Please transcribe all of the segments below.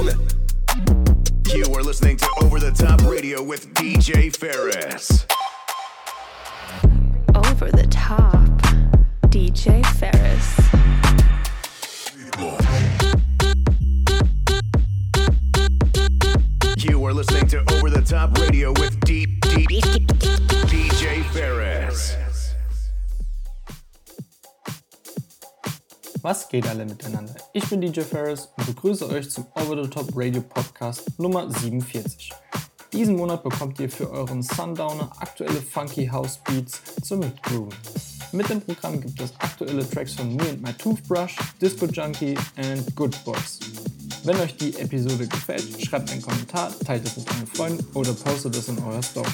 You are listening to Over the Top Radio with DJ Ferris. Over the top, DJ Ferris. You are listening to Over the Top Radio with D- D- DJ Ferris. Was geht alle miteinander? Ich bin DJ Ferris und begrüße euch zum Over the Top Radio Podcast Nummer 47. Diesen Monat bekommt ihr für euren Sundowner aktuelle Funky House Beats zum Mitgrooven. Mit dem Programm gibt es aktuelle Tracks von Me and My Toothbrush, Disco Junkie und Good Boys. Wenn euch die Episode gefällt, schreibt einen Kommentar, teilt es mit euren Freunden oder postet es in eurer Story.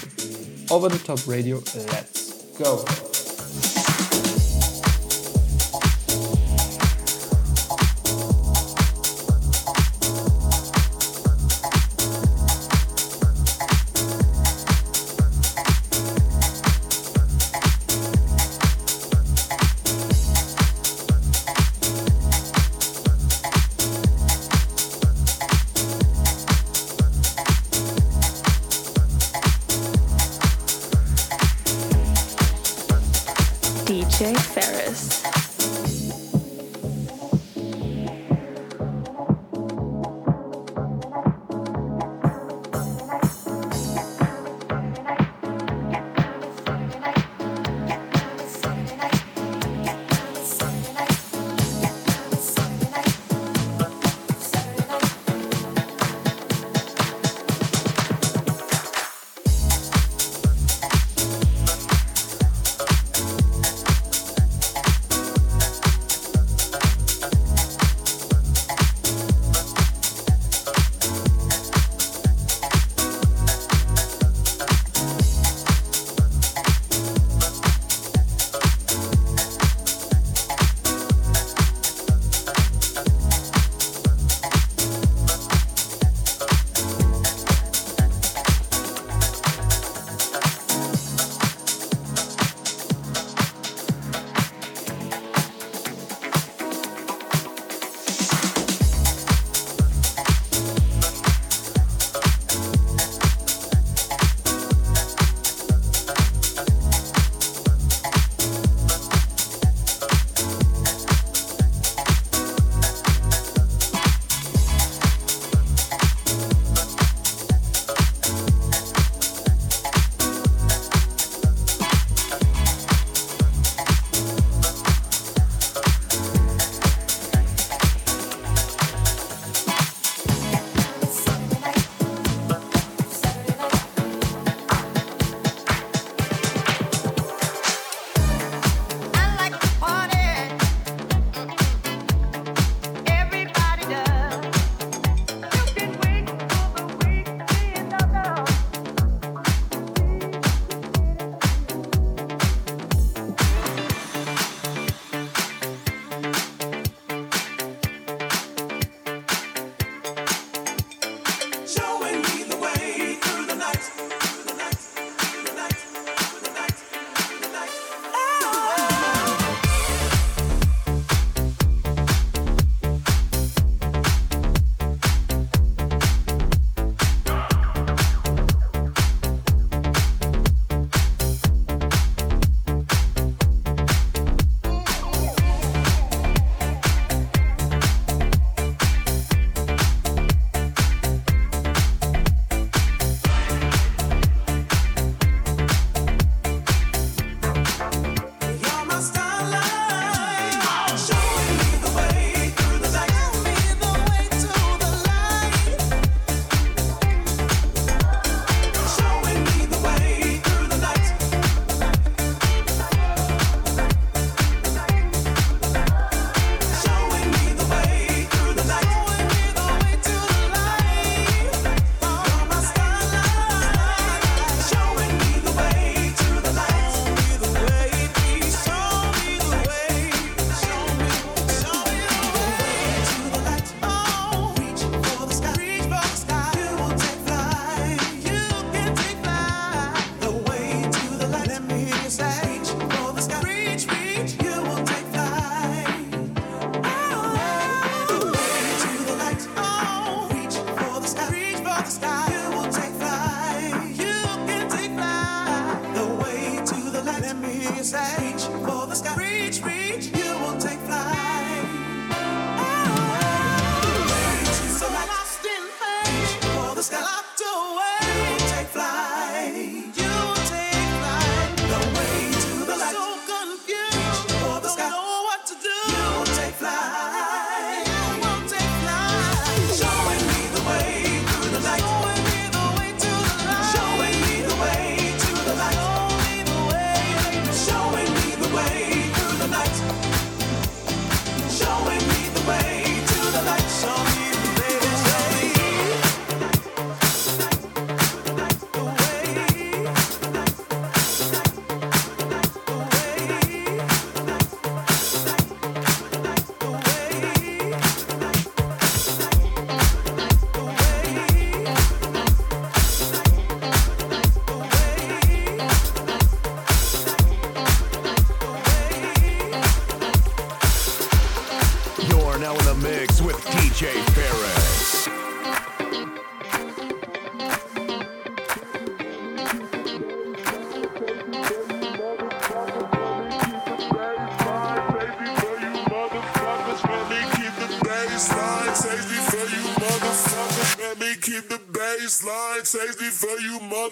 Over the Top Radio, let's go!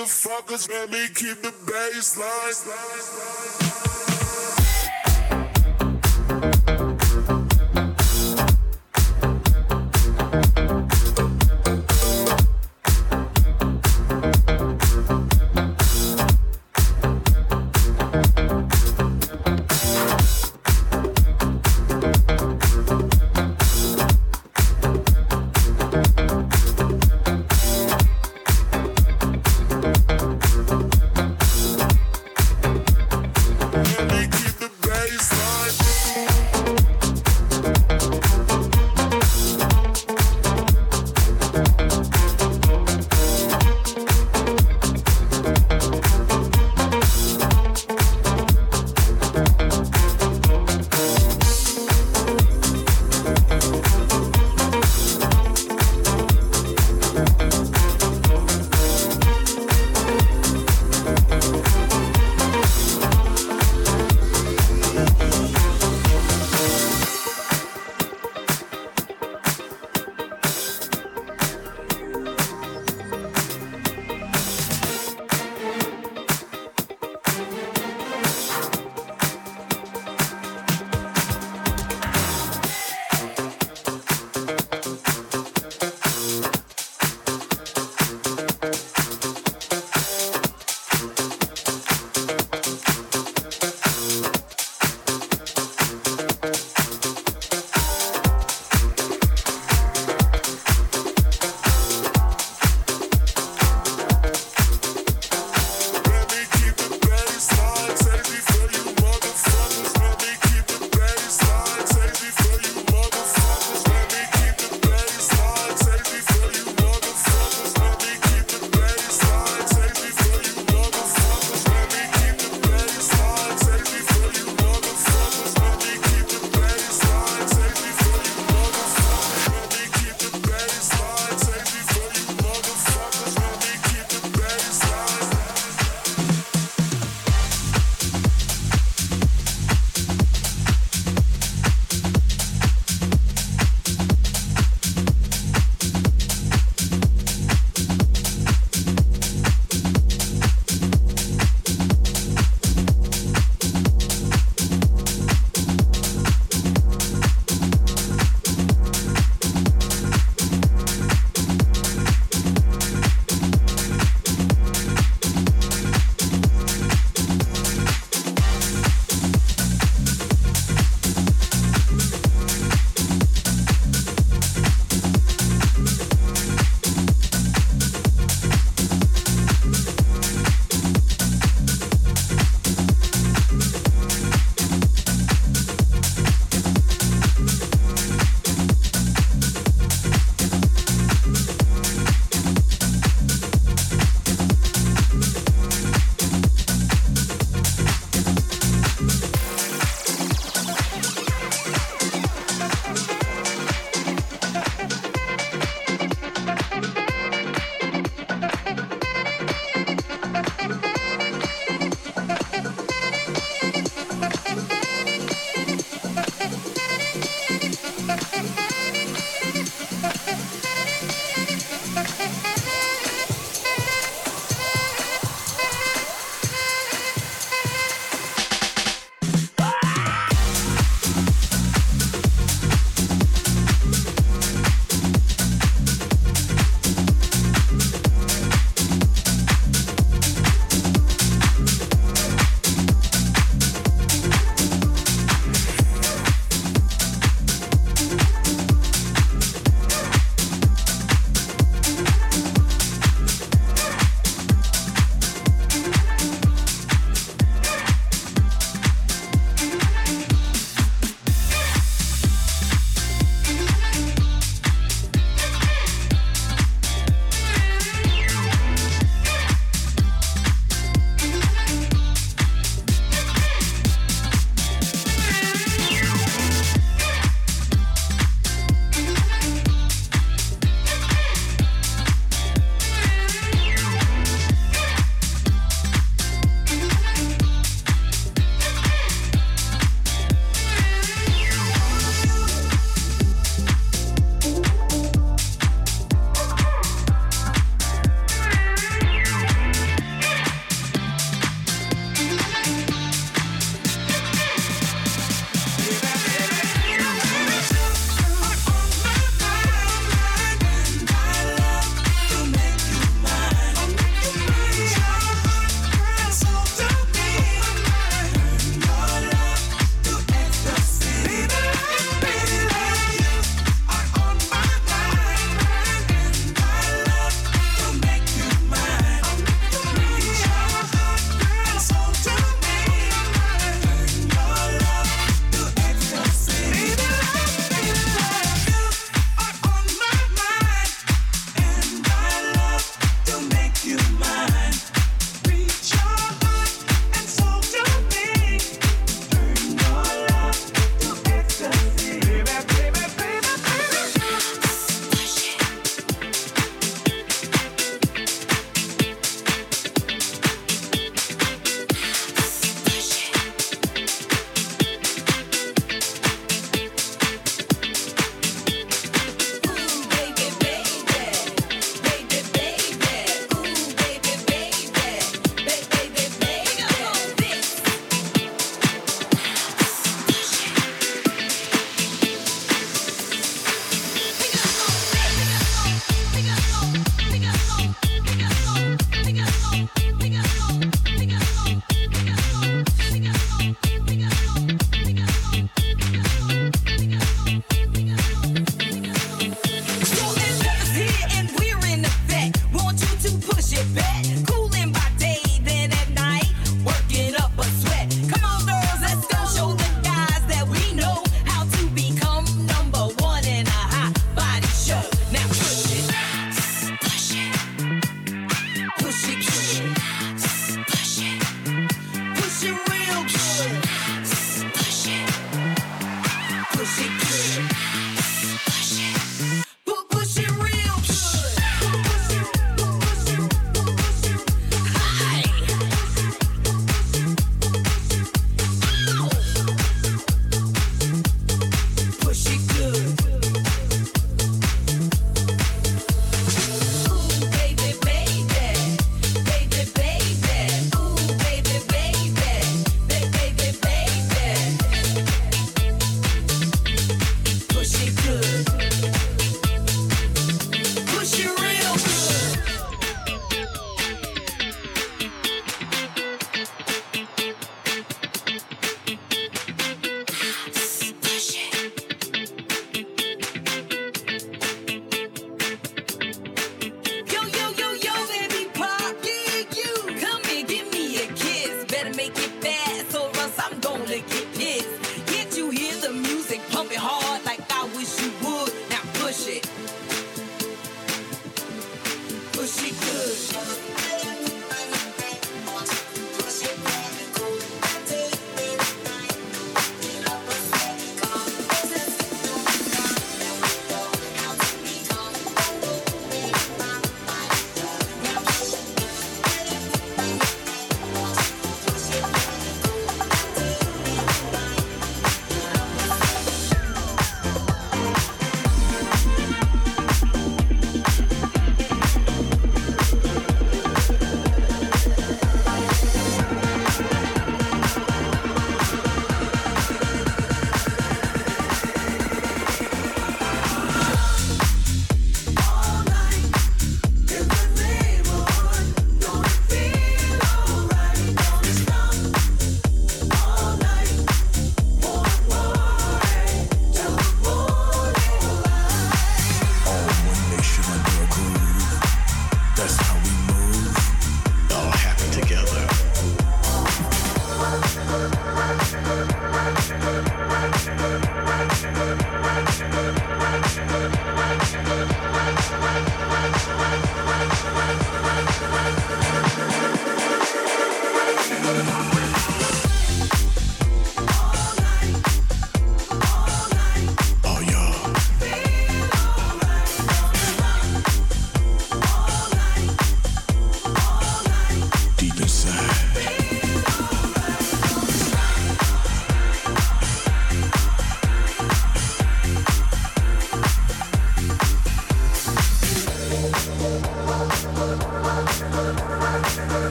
Motherfuckers. Let me keep the baseline.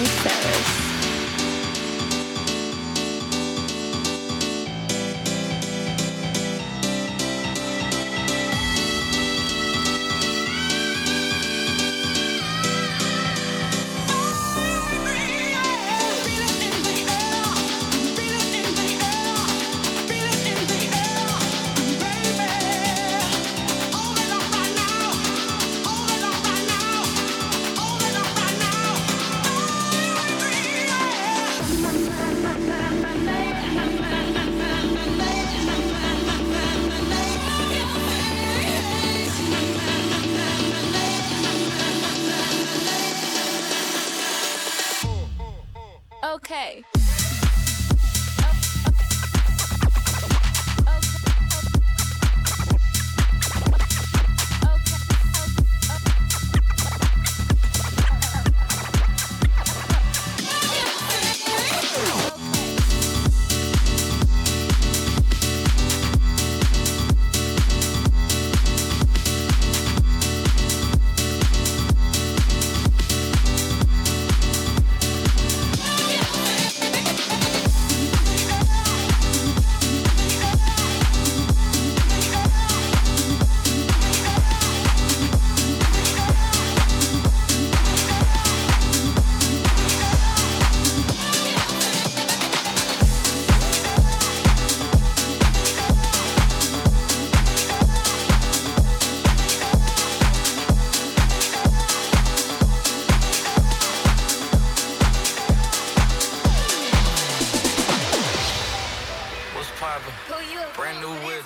DJ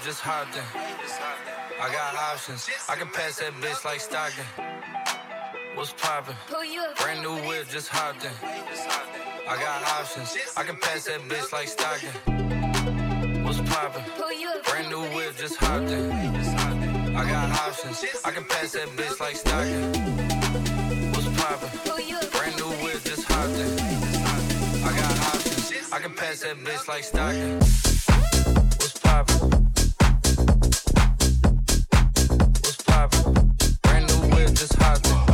just hopped in. I got options. I can pass that bitch like Stockton. What's poppin'? Brand new whip, just hopped in. I got options. I can pass that bitch like Stockton. What's poppin'? Brand new whip, just hopped in. I got options. I can pass that bitch like Stockton. What's poppin'? Brand new whip, just hopped in. I got options. I can pass that bitch like Stockton. What's poppin'? Just hopped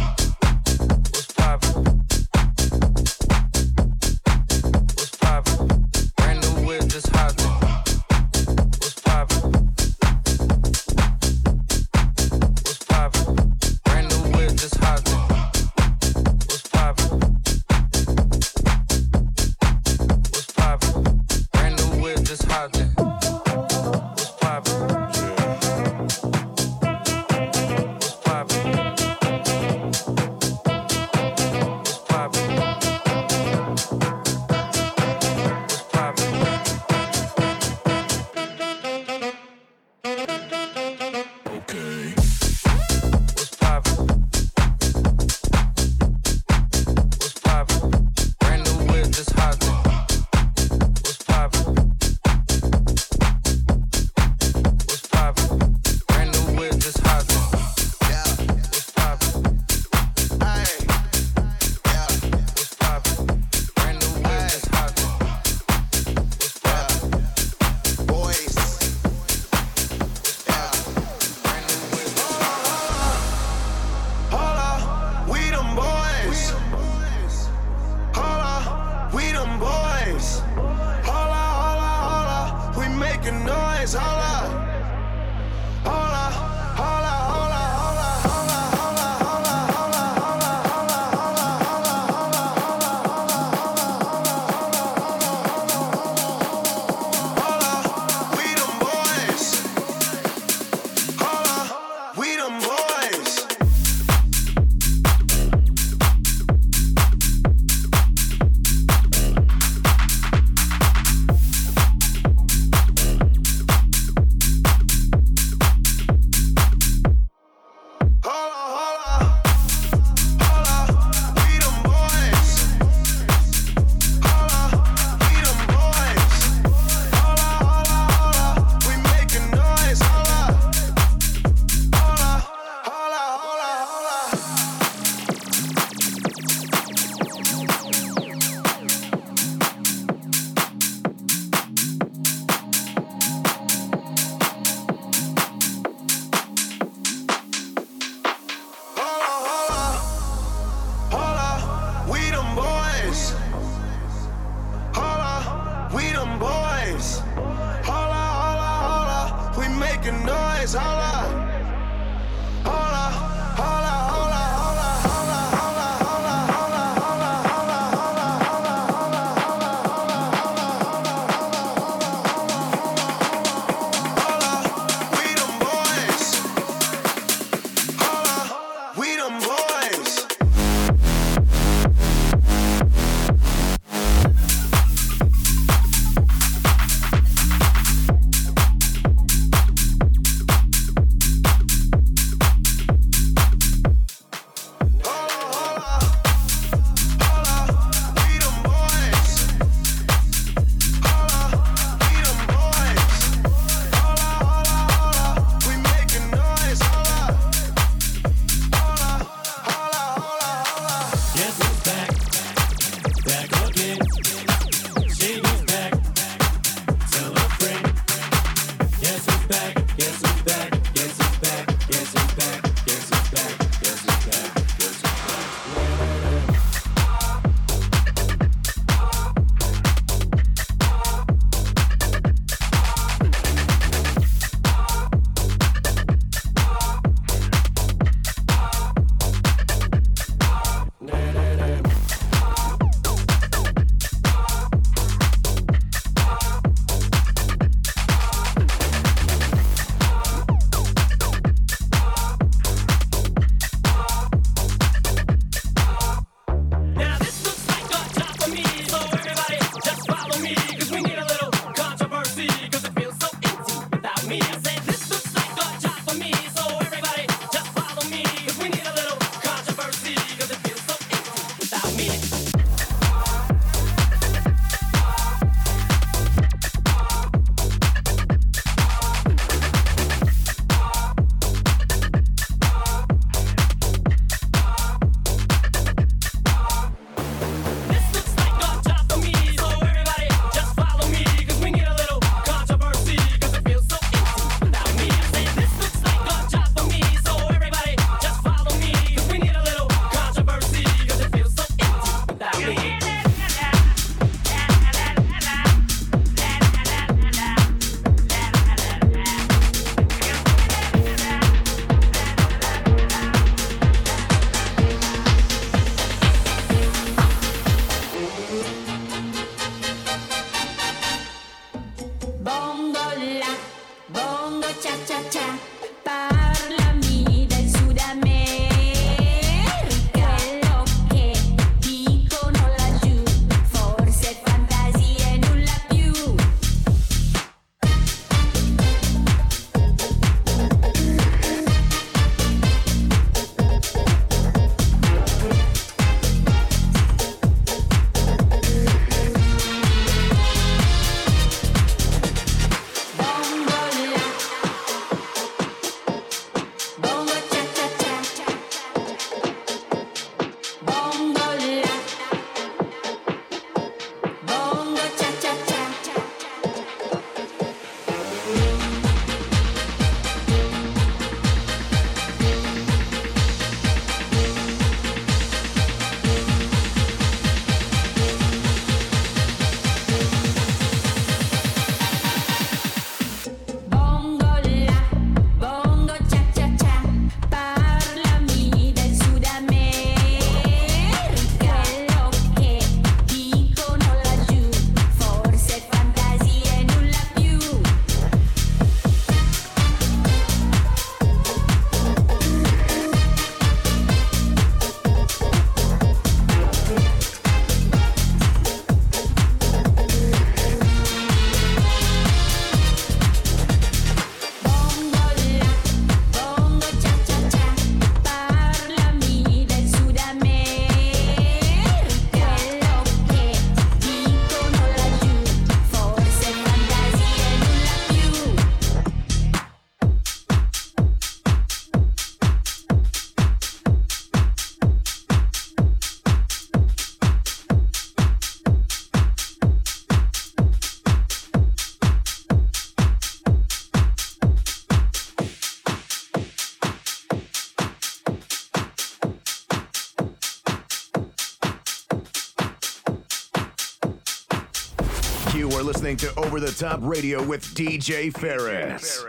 listening to Over the Top Radio with DJ Ferris.